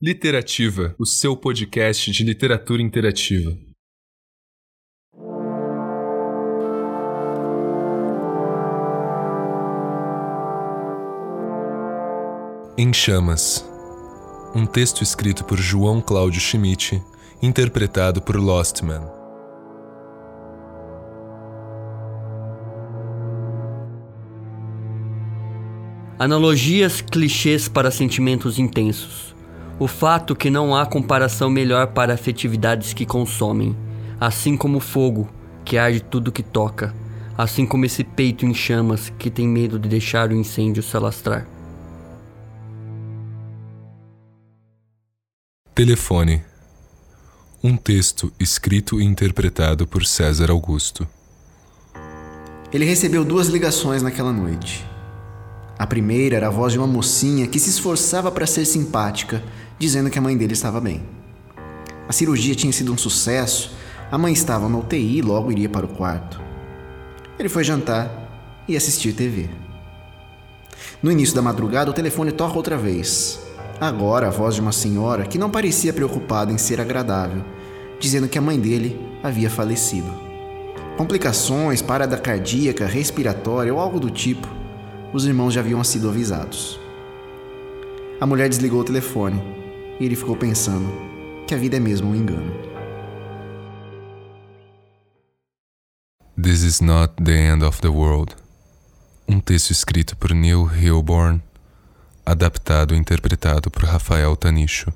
Literativa, o seu podcast de literatura interativa. Em Chamas. Um texto escrito por João Cláudio Schmidt, interpretado por Lostman. Analogias clichês para sentimentos intensos. O fato que não há comparação melhor para afetividades que consomem, assim como o fogo que arde tudo que toca, assim como esse peito em chamas que tem medo de deixar o incêndio se alastrar. Telefone. Um texto escrito e interpretado por César Augusto. Ele recebeu duas ligações naquela noite. A primeira era a voz de uma mocinha que se esforçava para ser simpática, dizendo que a mãe dele estava bem. A cirurgia tinha sido um sucesso, a mãe estava na UTI e logo iria para o quarto. Ele foi jantar e assistir TV. No início da madrugada, o telefone toca outra vez. Agora a voz de uma senhora que não parecia preocupada em ser agradável, dizendo que a mãe dele havia falecido. Complicações, parada cardíaca, respiratória ou algo do tipo, os irmãos já haviam sido avisados. A mulher desligou o telefone e ele ficou pensando que a vida é mesmo um engano. This is not the end of the world. Um texto escrito por Neil Hilborn adaptado e interpretado por Rafael Tanicho.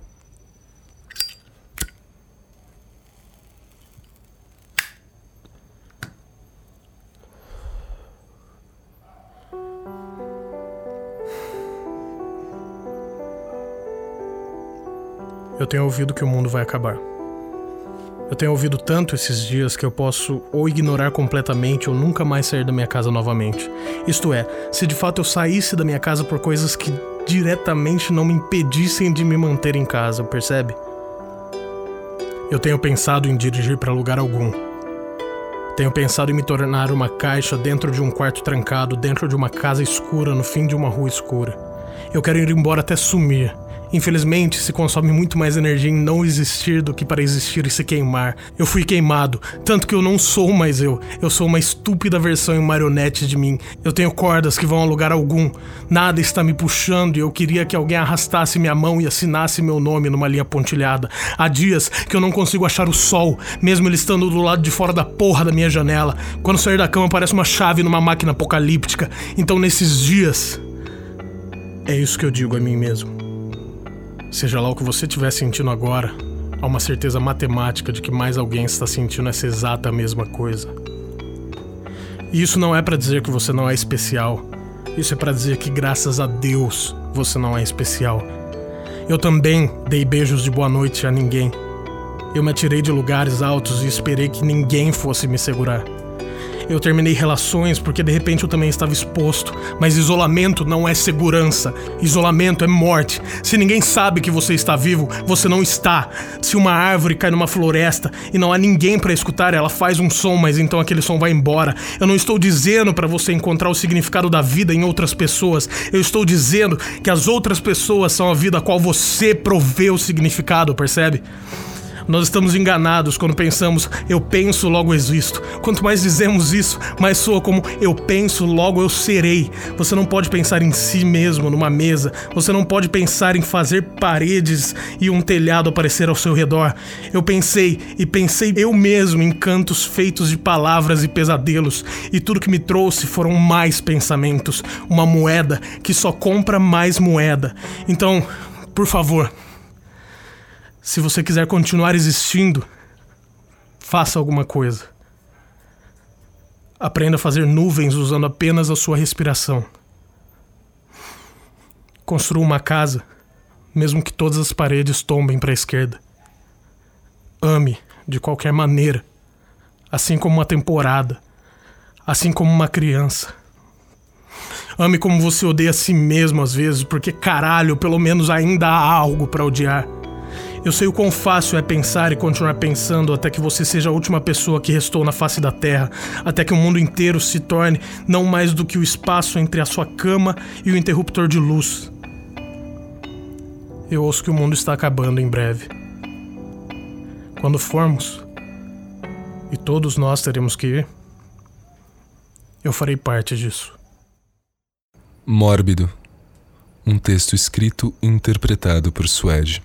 Eu tenho ouvido que o mundo vai acabar. Eu tenho ouvido tanto esses dias que eu posso ou ignorar completamente ou nunca mais sair da minha casa novamente. Isto é, se de fato eu saísse da minha casa por coisas que diretamente não me impedissem de me manter em casa, percebe? Eu tenho pensado em dirigir para lugar algum. Tenho pensado em me tornar uma caixa dentro de um quarto trancado, dentro de uma casa escura, no fim de uma rua escura. Eu quero ir embora até sumir, Infelizmente, se consome muito mais energia em não existir do que para existir e se queimar. Eu fui queimado, tanto que eu não sou mais eu. Eu sou uma estúpida versão em marionete de mim. Eu tenho cordas que vão a lugar algum. Nada está me puxando e eu queria que alguém arrastasse minha mão e assinasse meu nome numa linha pontilhada. Há dias que eu não consigo achar o sol, mesmo ele estando do lado de fora da porra da minha janela. Quando sair da cama parece uma chave numa máquina apocalíptica. Então nesses dias. É isso que eu digo a mim mesmo. Seja lá o que você estiver sentindo agora, há uma certeza matemática de que mais alguém está sentindo essa exata mesma coisa. E isso não é para dizer que você não é especial. Isso é para dizer que graças a Deus você não é especial. Eu também dei beijos de boa noite a ninguém. Eu me atirei de lugares altos e esperei que ninguém fosse me segurar. Eu terminei relações porque de repente eu também estava exposto. Mas isolamento não é segurança. Isolamento é morte. Se ninguém sabe que você está vivo, você não está. Se uma árvore cai numa floresta e não há ninguém para escutar, ela faz um som, mas então aquele som vai embora. Eu não estou dizendo para você encontrar o significado da vida em outras pessoas. Eu estou dizendo que as outras pessoas são a vida a qual você provê o significado, percebe? Nós estamos enganados quando pensamos eu penso, logo existo. Quanto mais dizemos isso, mais soa como eu penso, logo eu serei. Você não pode pensar em si mesmo numa mesa. Você não pode pensar em fazer paredes e um telhado aparecer ao seu redor. Eu pensei e pensei eu mesmo em cantos feitos de palavras e pesadelos, e tudo que me trouxe foram mais pensamentos, uma moeda que só compra mais moeda. Então, por favor, se você quiser continuar existindo, faça alguma coisa. Aprenda a fazer nuvens usando apenas a sua respiração. Construa uma casa mesmo que todas as paredes tombem para a esquerda. Ame de qualquer maneira, assim como uma temporada, assim como uma criança. Ame como você odeia a si mesmo às vezes, porque caralho, pelo menos ainda há algo para odiar. Eu sei o quão fácil é pensar e continuar pensando até que você seja a última pessoa que restou na face da Terra, até que o mundo inteiro se torne não mais do que o espaço entre a sua cama e o interruptor de luz. Eu ouço que o mundo está acabando em breve. Quando formos, e todos nós teremos que ir, eu farei parte disso. Mórbido. Um texto escrito e interpretado por Suede.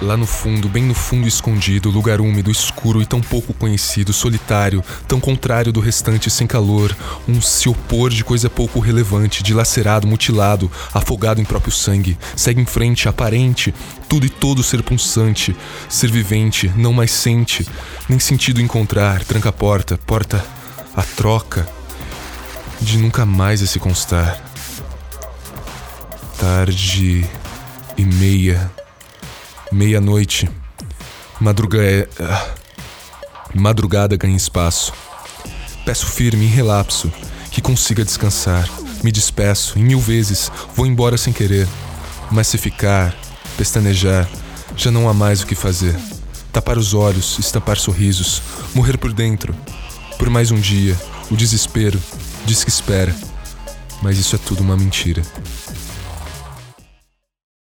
Lá no fundo, bem no fundo escondido, lugar úmido, escuro e tão pouco conhecido, solitário, tão contrário do restante sem calor, um se opor de coisa pouco relevante, dilacerado, mutilado, afogado em próprio sangue, segue em frente, aparente, tudo e todo ser pulsante, ser vivente, não mais sente, nem sentido encontrar, tranca a porta, porta a troca, de nunca mais se constar. Tarde e meia Meia-noite. Madruga é. Ah, madrugada ganha espaço. Peço firme, em relapso, que consiga descansar. Me despeço, em mil vezes, vou embora sem querer. Mas se ficar, pestanejar, já não há mais o que fazer. Tapar os olhos, estampar sorrisos, morrer por dentro. Por mais um dia, o desespero diz que espera. Mas isso é tudo uma mentira.